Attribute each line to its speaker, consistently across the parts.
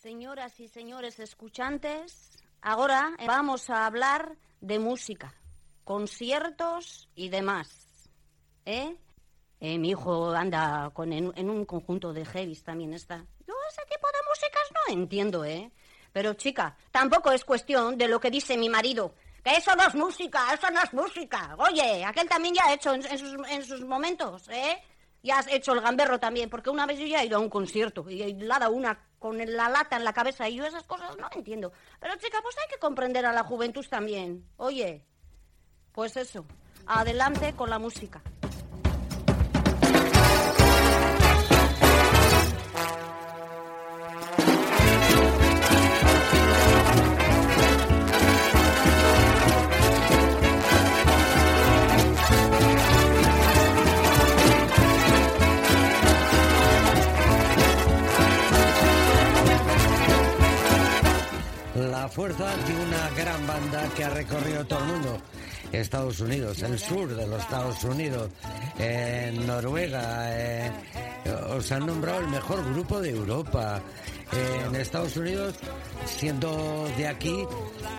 Speaker 1: Señoras y señores escuchantes, ahora vamos a hablar de música, conciertos y demás. ¿Eh? Eh, mi hijo anda con, en, un conjunto de heavies también está. Yo ese tipo de músicas no entiendo, ¿eh? Pero chica, tampoco es cuestión de lo que dice mi marido. Eso no es música, eso no es música. Oye, aquel también ya ha hecho en, en sus, en sus momentos, ¿eh? Ya has hecho el gamberro también, porque una vez yo ya he ido a un concierto y le ha dado una con la lata en la cabeza y yo esas cosas no entiendo. Pero chica, pues hay que comprender a la juventud también. Oye, pues eso, adelante con la música.
Speaker 2: La fuerza de una gran banda que ha recorrido todo el mundo. Estados Unidos, el sur de los Estados Unidos, en Noruega, eh, os han nombrado el mejor grupo de Europa. En Estados Unidos, siendo de aquí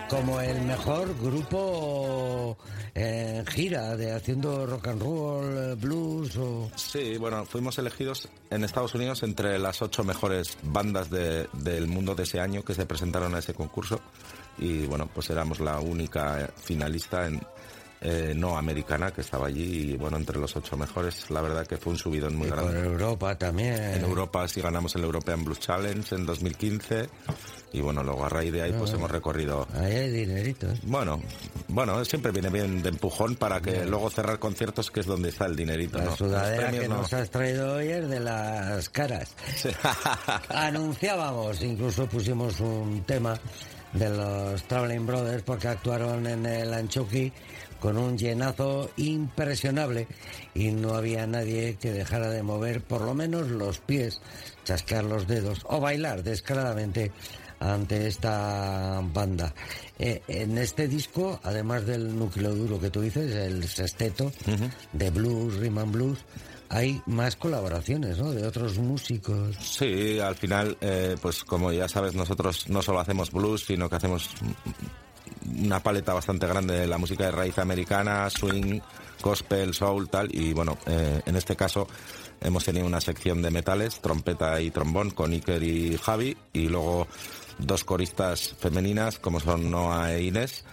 Speaker 2: como el mejor grupo en gira, de haciendo rock and roll, blues o...
Speaker 3: Sí, bueno, fuimos elegidos en Estados Unidos entre las ocho mejores bandas de- del mundo de ese año que se presentaron a ese concurso. Y bueno, pues éramos la única finalista en, eh, no americana que estaba allí y bueno, entre los ocho mejores, la verdad que fue un subidón muy
Speaker 2: y
Speaker 3: grande.
Speaker 2: Europa también.
Speaker 3: En Europa sí ganamos el European Blues Challenge en 2015 y bueno, luego a raíz de ahí pues
Speaker 2: Ah.
Speaker 3: hemos recorrido
Speaker 2: Ahí hay dineritos.
Speaker 3: bueno, bueno, siempre viene bien de empujón para que luego cerrar conciertos, que es donde está el dinerito.
Speaker 2: La
Speaker 3: ¿no?
Speaker 2: sudadera que
Speaker 3: no.
Speaker 2: nos has traído hoy es de las caras. Anunciábamos, incluso pusimos un tema de los Traveling Brothers porque actuaron en el Anchoqui con un llenazo impresionable y no había nadie que dejara de mover por lo menos los pies, chasquear los dedos o bailar descaradamente ante esta banda. Eh, en este disco, además del núcleo duro que tú dices, el sexteto de blues, and blues, hay más colaboraciones, ¿no? De otros músicos.
Speaker 3: Sí, al final, eh, pues como ya sabes, nosotros no solo hacemos blues, sino que hacemos una paleta bastante grande de la música de raíz americana, swing, gospel, soul, tal. Y bueno, eh, en este caso hemos tenido una sección de metales, trompeta y trombón con Iker y Javi, y luego dos coristas femeninas como son Noah e Inés,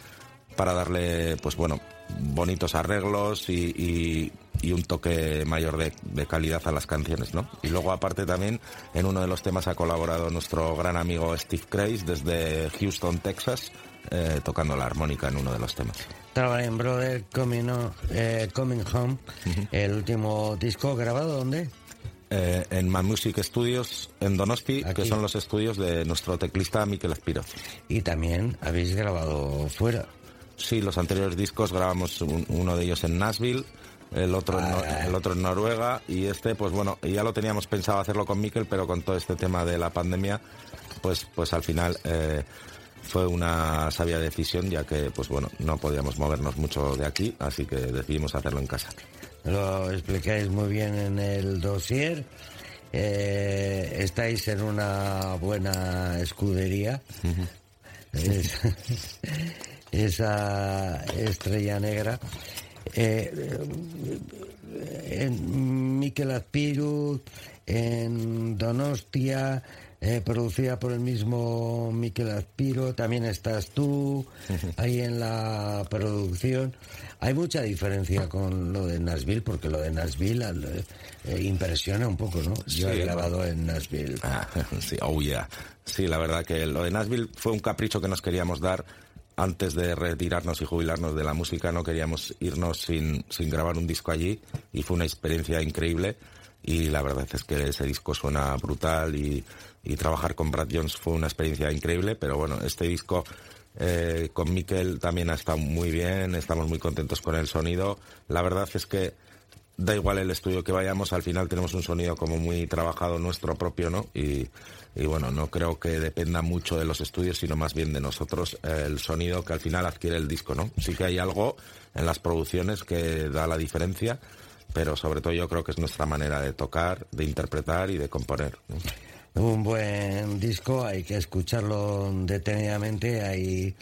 Speaker 3: para darle, pues bueno, bonitos arreglos y- y un toque mayor de, de calidad a las canciones, ¿no? Y luego aparte también en uno de los temas ha colaborado nuestro gran amigo Steve Craze desde Houston, Texas, eh, tocando la armónica en uno de los temas.
Speaker 2: Traveling Brother, Coming, O- eh, Coming Home, el último disco grabado, ¿dónde?
Speaker 3: Eh, en Man Music Studios en Donosti,
Speaker 2: Aquí.
Speaker 3: que son los estudios de nuestro teclista Miquel Aspiro.
Speaker 2: Y también habéis grabado fuera.
Speaker 3: Sí, los anteriores discos grabamos un- uno de ellos en Nashville, el otro, en, Nor- el otro en Noruega y este, pues bueno, ya lo teníamos pensado hacerlo con Miquel, pero con todo este tema de la pandemia, pues, pues al final eh, fue una sabia decisión, ya que, pues bueno, no podíamos movernos mucho de aquí, así que decidimos hacerlo en casa.
Speaker 2: Lo explicáis muy bien en el dossier. Eh, estáis en una buena escudería. Es- esa estrella negra. Eh, en Miquel Azpiru, en Donostia, eh, producida por el mismo Miquel Azpiro, también estás tú, ahí en la producción. Hay mucha diferencia con lo de Nashville, porque lo de Nashville eh, impresiona un poco, ¿no? Yo he grabado en Nashville.
Speaker 3: Ah, sí, oh yeah. Sí, la verdad que lo de Nashville fue un capricho que nos queríamos dar antes de retirarnos y jubilarnos de la música. No queríamos irnos sin, sin grabar un disco allí y fue una experiencia increíble. Y la verdad es que ese disco suena brutal y, y trabajar con Brad Jones fue una experiencia increíble. Pero bueno, este disco eh, con Mikel también ha estado muy bien. Estamos muy contentos con el sonido. La verdad es que da igual el estudio que vayamos, al final tenemos un sonido como muy trabajado nuestro propio, ¿no? Y, y bueno, no creo que dependa mucho de los estudios, sino más bien de nosotros eh, el sonido que al final adquiere el disco, ¿no? Sí que hay algo en las producciones que da la diferencia, pero sobre todo yo creo que es nuestra manera de tocar, de interpretar y de componer.
Speaker 2: un buen disco, hay que escucharlo detenidamente, hay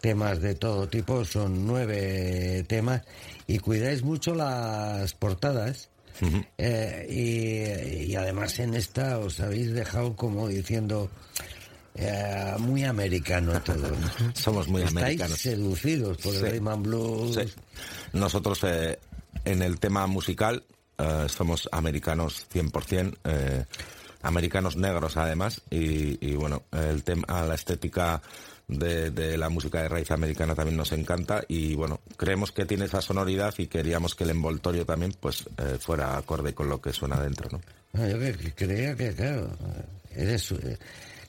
Speaker 2: temas de todo tipo, son nueve temas y cuidáis mucho las portadas. Eh, y, además en esta os habéis dejado como diciendo eh, muy americano todo.
Speaker 3: Somos muy
Speaker 2: Estáis
Speaker 3: americanos.
Speaker 2: seducidos por el Rayman Blues.
Speaker 3: Sí. Nosotros eh, en el tema musical somos americanos 100%. Eh, americanos negros además y, y bueno el tema la estética de, de, la música de raíz americana también nos encanta y bueno creemos que tiene esa sonoridad y queríamos que el envoltorio también pues eh, fuera acorde con lo que suena dentro no
Speaker 2: Ah, yo creía que claro eres eh,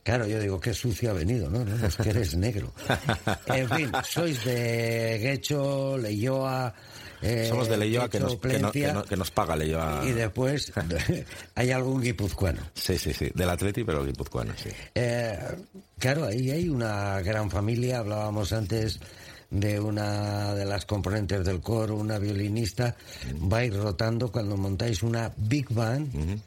Speaker 2: Claro, yo digo, qué sucio ha venido, ¿no? no es que eres negro. En fin, sois de Guecho, Leyoa...
Speaker 3: Eh, Somos de Leyoa que nos, que, no, que, no, que nos paga Leyoa.
Speaker 2: Y después hay algún guipuzcoano.
Speaker 3: Sí, sí, sí, del Atleti, pero guipuzcoano, sí.
Speaker 2: Eh, claro, ahí hay una gran familia, hablábamos antes de una de las componentes del coro, una violinista, -huh. vais rotando cuando montáis una big band.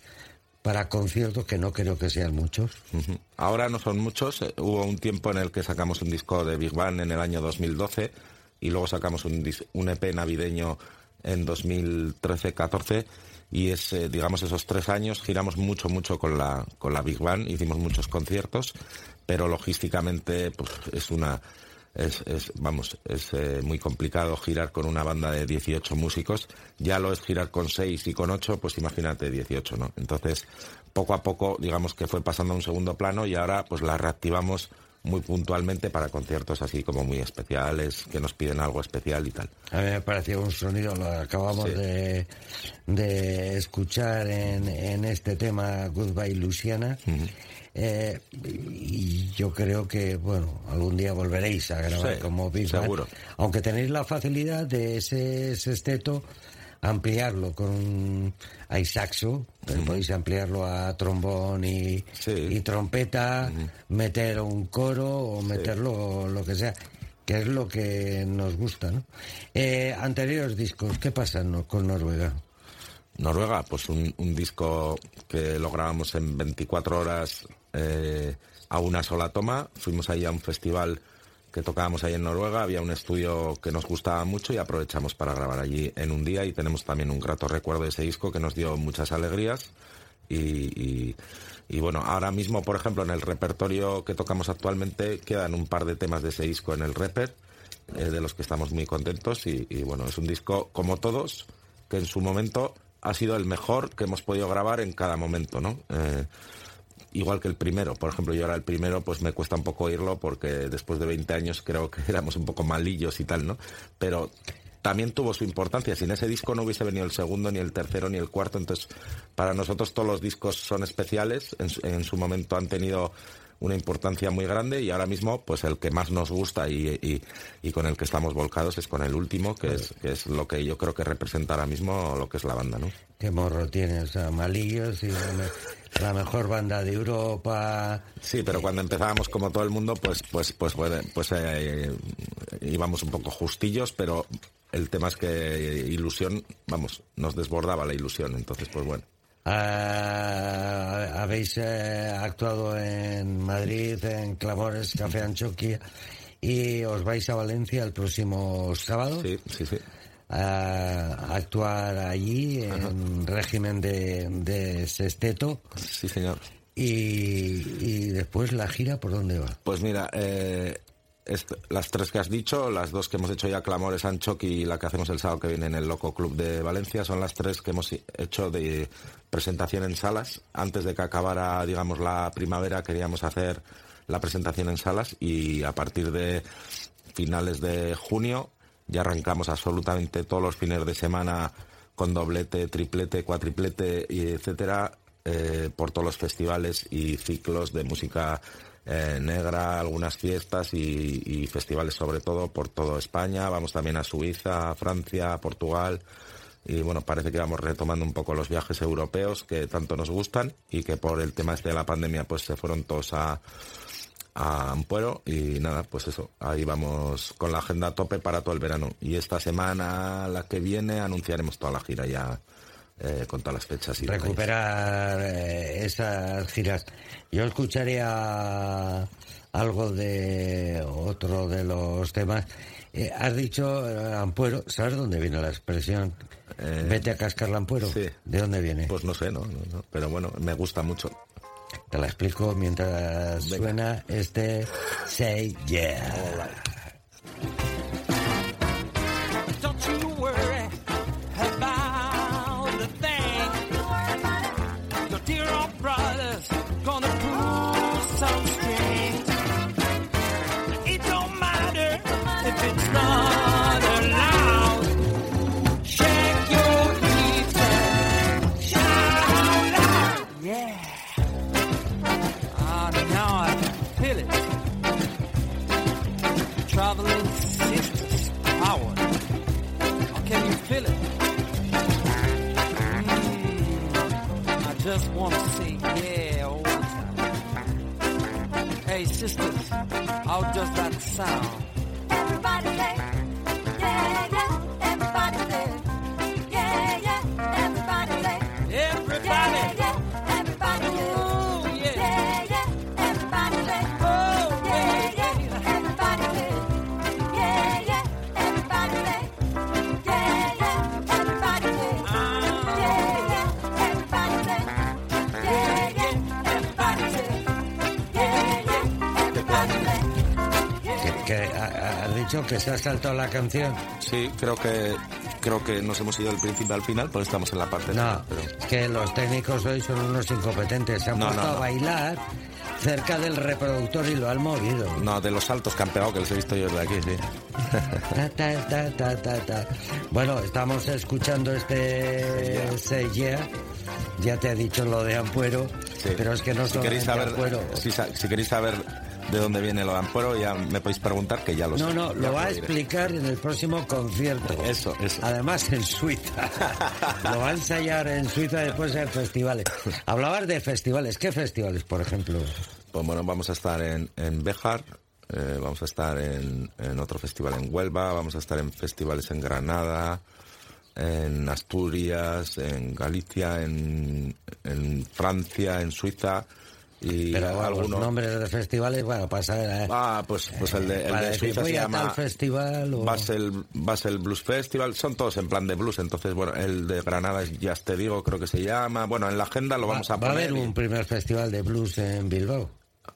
Speaker 2: Para conciertos que no creo que sean muchos.
Speaker 3: Uh -huh. Ahora no son muchos. Eh, hubo un tiempo en el que sacamos un disco de Big Band en el año 2012 y luego sacamos un, un EP navideño en 2013-14 y es, eh, digamos, esos tres años giramos mucho, mucho con la, con la Big Band, hicimos muchos conciertos, pero logísticamente pues, es una... Es, es, vamos, es eh, muy complicado girar con una banda de 18 músicos. Ya lo es girar con 6 y con 8, pues imagínate 18, ¿no? Entonces, poco a poco, digamos que fue pasando a un segundo plano y ahora pues la reactivamos muy puntualmente para conciertos así como muy especiales, que nos piden algo especial y tal.
Speaker 2: A mí me pareció un sonido, lo acabamos sí. de, de, escuchar en, en, este tema Goodbye Luciana. Uh -huh. Eh, y yo creo que, bueno, algún día volveréis a grabar
Speaker 3: sí,
Speaker 2: como Big
Speaker 3: Seguro.
Speaker 2: Aunque tenéis la facilidad de ese sexteto ampliarlo con hay saxo, uh -huh. podéis ampliarlo a trombón y,
Speaker 3: sí.
Speaker 2: y trompeta, uh -huh. meter un coro o meterlo sí. lo que sea, que es lo que nos gusta, ¿no? Eh, anteriores discos, ¿qué pasa con Noruega?
Speaker 3: Noruega, pues un, un, disco que lo grabamos en 24 horas eh, a una sola toma. Fuimos ahí a un festival que tocábamos ahí en Noruega, había un estudio que nos gustaba mucho y aprovechamos para grabar allí en un día. Y tenemos también un grato recuerdo de ese disco que nos dio muchas alegrías. Y, bueno, ahora mismo, por ejemplo, en el repertorio que tocamos actualmente quedan un par de temas de ese disco en el reper, eh, de los que estamos muy contentos. Y, y bueno, es un disco como todos, que en su momento ha sido el mejor que hemos podido grabar en cada momento, ¿no? Eh, igual que el primero. Por ejemplo, yo ahora el primero pues me cuesta un poco oírlo porque después de 20 años creo que éramos un poco malillos y tal, ¿no? Pero también tuvo su importancia. Sin ese disco no hubiese venido el segundo, ni el tercero, ni el cuarto. Entonces, para nosotros todos los discos son especiales. En, en su momento han tenido una importancia muy grande y ahora mismo pues el que más nos gusta y, y, y con el que estamos volcados es con el último que es, que es lo que yo creo que representa ahora mismo lo que es la banda ¿no?
Speaker 2: qué morro tienes a Malillos y la, la, mejor banda de Europa
Speaker 3: sí pero cuando empezábamos como todo el mundo pues pues pues pues, pues eh, íbamos un poco justillos pero el tema es que ilusión vamos nos desbordaba la ilusión entonces pues bueno
Speaker 2: Uh, habéis uh, actuado en Madrid, en Clamores, Café Anchoquia y os vais a Valencia el próximo sábado.
Speaker 3: Sí, sí, sí.
Speaker 2: A actuar allí en Ajá. régimen de, de, sexteto.
Speaker 3: Sí, señor.
Speaker 2: Y, y, después la gira, ¿por dónde va?
Speaker 3: Pues mira, eh, las tres que has dicho, las dos que hemos hecho ya, Clamores, Anchoqui y la que hacemos el sábado que viene en el Loco Club de Valencia, son las tres que hemos hecho de presentación en salas. Antes de que acabara, digamos, la primavera, queríamos hacer la presentación en salas y a partir de finales de junio ya arrancamos absolutamente todos los fines de semana con doblete, triplete, cuatriplete etcétera eh, por todos los festivales y ciclos de música eh, negra, algunas fiestas y, y, festivales sobre todo por toda España. Vamos también a Suiza, a Francia, a Portugal. Y bueno, parece que vamos retomando un poco los viajes europeos que tanto nos gustan y que por el tema este de la pandemia pues se fueron todos a, a Ampuero y nada, pues eso, ahí vamos con la agenda a tope para todo el verano. Y esta semana, la que viene, anunciaremos toda la gira ya eh, con todas las fechas. Y
Speaker 2: Recuperar eh, esas giras. Yo escucharía algo de otro de los temas. Eh, has dicho eh, Ampuero, ¿sabes dónde viene la expresión?
Speaker 3: Eh,
Speaker 2: Vete a cascar Ampuero.
Speaker 3: sí.
Speaker 2: ¿De dónde viene?
Speaker 3: Pues no sé, ¿no? No, no, Pero bueno, me gusta mucho.
Speaker 2: Te la explico mientras
Speaker 3: Venga.
Speaker 2: suena este Say Yeah.
Speaker 4: Traveling sisters power. Can you feel it? Mm, I just want to say yeah all the time. Hey sisters,
Speaker 2: que se ha saltado la canción.
Speaker 3: Sí, creo que creo que nos hemos ido del principio al final, pues estamos en la parte
Speaker 2: No,
Speaker 3: final, pero
Speaker 2: es que los técnicos hoy son unos incompetentes. Se han
Speaker 3: No,
Speaker 2: puesto
Speaker 3: no,
Speaker 2: a
Speaker 3: no.
Speaker 2: bailar cerca del reproductor y lo han movido.
Speaker 3: no, de los saltos que han pegado, que los he visto yo desde aquí, sí.
Speaker 2: Ta, ta, ta, ta, ta, ta. Bueno, estamos escuchando este Yeah. Ya te he dicho lo de Ampuero,
Speaker 3: Sí.
Speaker 2: pero es que no
Speaker 3: si queréis saber,
Speaker 2: Ampuero.
Speaker 3: si, si queréis saber de dónde viene lo de Ampuero, ya me podéis preguntar que ya lo sé.
Speaker 2: No, no, lo va a explicar en el próximo concierto.
Speaker 3: Eso, eso.
Speaker 2: Además en Suiza. lo va a ensayar en Suiza después en festivales. Hablabas de festivales. ¿Qué festivales, por ejemplo?
Speaker 3: Pues bueno, vamos a estar en, en Béjar, eh, vamos a estar en, en otro festival en Huelva, vamos a estar en festivales en Granada, en Asturias, en Galicia, en, en Francia, en Suiza y
Speaker 2: Pero los
Speaker 3: algunos...
Speaker 2: nombres de festivales, bueno, pasa...
Speaker 3: Ah, pues, pues el de, el de
Speaker 2: decir,
Speaker 3: Suiza
Speaker 2: voy
Speaker 3: se
Speaker 2: a
Speaker 3: llama
Speaker 2: festival o...
Speaker 3: Basel, Basel Blues Festival, son todos en plan de blues, entonces bueno, el de Granada es Ya te digo, creo que se llama, bueno, en la agenda lo vamos a
Speaker 2: va a
Speaker 3: poner.
Speaker 2: haber
Speaker 3: y-
Speaker 2: un primer festival de blues en Bilbao.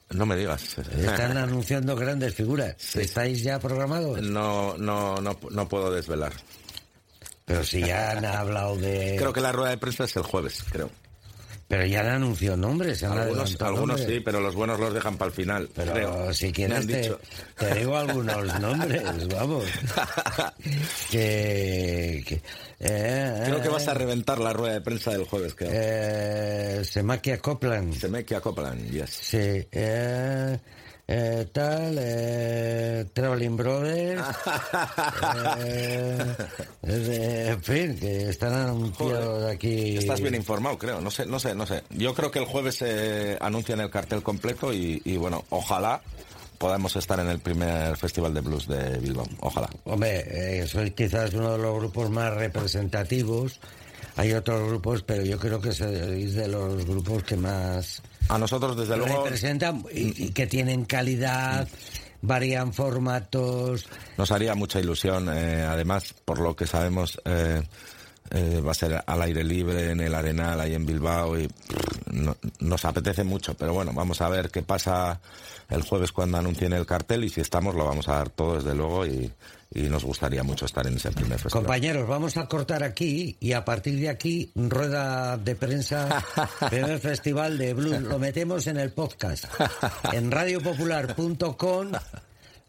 Speaker 3: No me digas.
Speaker 2: Están anunciando grandes figuras. ¿Estáis ya programados?
Speaker 3: No, no, no, no puedo desvelar.
Speaker 2: Pero si ya han hablado de...
Speaker 3: Creo que la rueda de prensa es el jueves, creo.
Speaker 2: Pero ya han anunciado nombres.
Speaker 3: Algunos,
Speaker 2: adelantado
Speaker 3: algunos
Speaker 2: nombres.
Speaker 3: sí, pero los buenos los dejan para el final.
Speaker 2: Pero
Speaker 3: creo.
Speaker 2: si quieres
Speaker 3: han
Speaker 2: te,
Speaker 3: dicho.
Speaker 2: te digo algunos nombres, vamos. que... que eh,
Speaker 3: Creo que
Speaker 2: eh,
Speaker 3: vas a reventar la rueda de prensa del jueves, creo.
Speaker 2: Eh, Semakia Copland.
Speaker 3: Se me queda Copland, yes.
Speaker 2: Sí. Eh, eh, tal, eh, Traveling Brothers. eh, eh, en fin, que están anunciados aquí.
Speaker 3: Estás bien informado, creo. No sé, no sé, no sé. Yo creo que el jueves se anuncian el cartel completo y, y, bueno, ojalá podamos estar en el primer festival de blues de Bilbao. Ojalá.
Speaker 2: Hombre, eh, sois quizás uno de los grupos más representativos. Hay otros grupos, pero yo creo que sois de los grupos que más
Speaker 3: A nosotros, desde luego,
Speaker 2: representan y, y que tienen calidad, varían formatos.
Speaker 3: nos haría mucha ilusión. eh, además, por lo que sabemos, eh, eh, va a ser al aire libre en el Arenal, ahí en Bilbao, y pff, no- nos apetece mucho. Pero bueno, vamos a ver qué pasa el jueves cuando anuncien el cartel y si estamos lo vamos a dar todo, desde luego, y, y nos gustaría mucho estar en ese primer festival.
Speaker 2: Compañeros, vamos a cortar aquí y a partir de aquí, rueda de prensa, primer festival de blues. Lo metemos en el podcast, en radiopopular.com.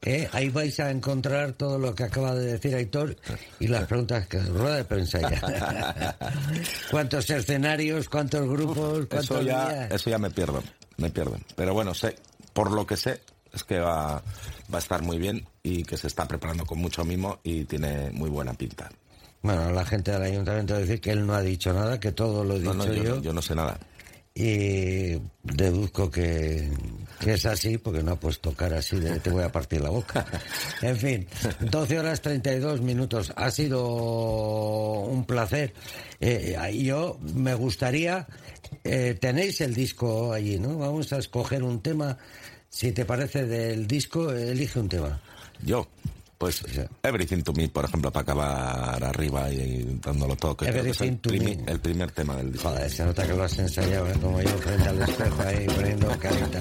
Speaker 2: eh, ahí vais a encontrar todo lo que acaba de decir Aitor y las preguntas que rueda de prensa ya. ¿Cuántos escenarios, cuántos grupos, cuántos
Speaker 3: eso ya,
Speaker 2: días?
Speaker 3: eso ya me pierdo, me pierdo. Pero bueno, sé, por lo que sé, es que va, va a estar muy bien y que se está preparando con mucho mimo y tiene muy buena pinta.
Speaker 2: Bueno, la gente del ayuntamiento dice que él no ha dicho nada, que todo lo he dicho
Speaker 3: No, no, yo,
Speaker 2: yo.
Speaker 3: no- yo no sé nada.
Speaker 2: Y deduzco que, que es así porque no ha puesto cara así de te voy a partir la boca. En fin, 12 horas 32 minutos. Ha sido un placer. Eh, yo me gustaría, eh, tenéis el disco allí, ¿no? Vamos a escoger un tema. Si te parece del disco, elige un tema.
Speaker 3: Yo, pues Everything to Me, por ejemplo, para acabar arriba y, dándolo todo. Que es
Speaker 2: Everything to Me.
Speaker 3: el primer tema del disco.
Speaker 2: Joder, se nota que lo has ensayado, ¿eh? como yo frente al espejo ahí poniendo carita.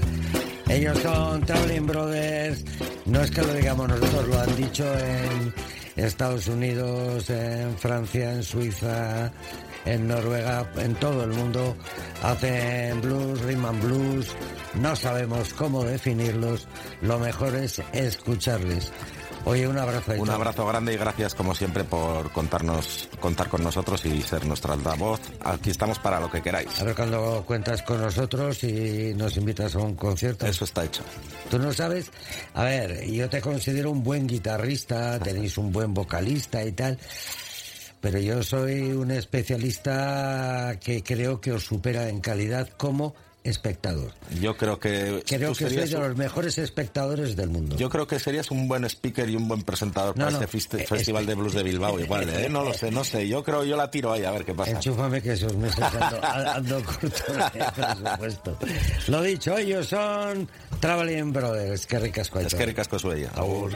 Speaker 2: Ellos son Traveling Brothers, no es que lo digamos nosotros, lo han dicho en Estados Unidos, en Francia, en Suiza, en Noruega, en todo el mundo. Hacen blues, and blues, no sabemos cómo definirlos, lo mejor es escucharles. Oye, un abrazo.
Speaker 3: Un abrazo grande y gracias como siempre por contarnos, contar con nosotros y ser nuestra altavoz. Aquí estamos para lo que queráis.
Speaker 2: A ver cuando cuentas con nosotros y nos invitas a un concierto.
Speaker 3: Eso está hecho.
Speaker 2: Tú no sabes, a ver, yo te considero un buen guitarrista, tenéis un buen vocalista y tal, pero yo soy un especialista que creo que os supera en calidad como espectador.
Speaker 3: Yo creo que
Speaker 2: Creo que soy de
Speaker 3: un-
Speaker 2: los mejores espectadores del mundo.
Speaker 3: Yo creo que serías un buen speaker y un buen presentador
Speaker 2: No,
Speaker 3: para
Speaker 2: no,
Speaker 3: este
Speaker 2: eh,
Speaker 3: Festival
Speaker 2: espe-
Speaker 3: de Blues de Bilbao igual, ¿eh? No lo sé, no sé. Yo creo, yo la tiro ahí a ver qué pasa.
Speaker 2: Enchúfame que esos meses ando, ando corto de presupuesto. Lo dicho, ellos son Traveling Brothers, qué ricas
Speaker 3: Es que ricasco.
Speaker 2: Agur.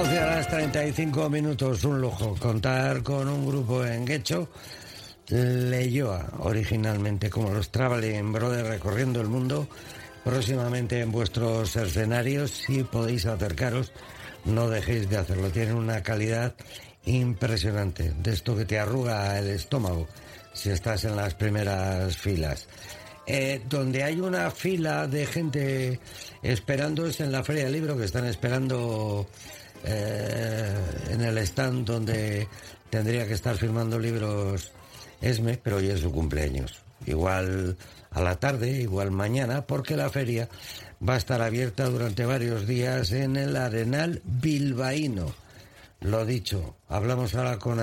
Speaker 2: 12 horas 35 minutos, un lujo. Contar con un grupo en Guecho, Leyoa, originalmente como los Traveling Brothers recorriendo el mundo, próximamente en vuestros escenarios, si podéis acercaros, no dejéis de hacerlo. Tienen una calidad impresionante, de esto que te arruga el estómago si estás en las primeras filas. Eh, donde hay una fila de gente esperando es en la Feria del Libro que están esperando eh, en el stand donde tendría que estar firmando libros Esme, pero hoy es su cumpleaños. Igual a la tarde, igual mañana, porque la feria va a estar abierta durante varios días en el Arenal Bilbaíno. Lo dicho, hablamos ahora con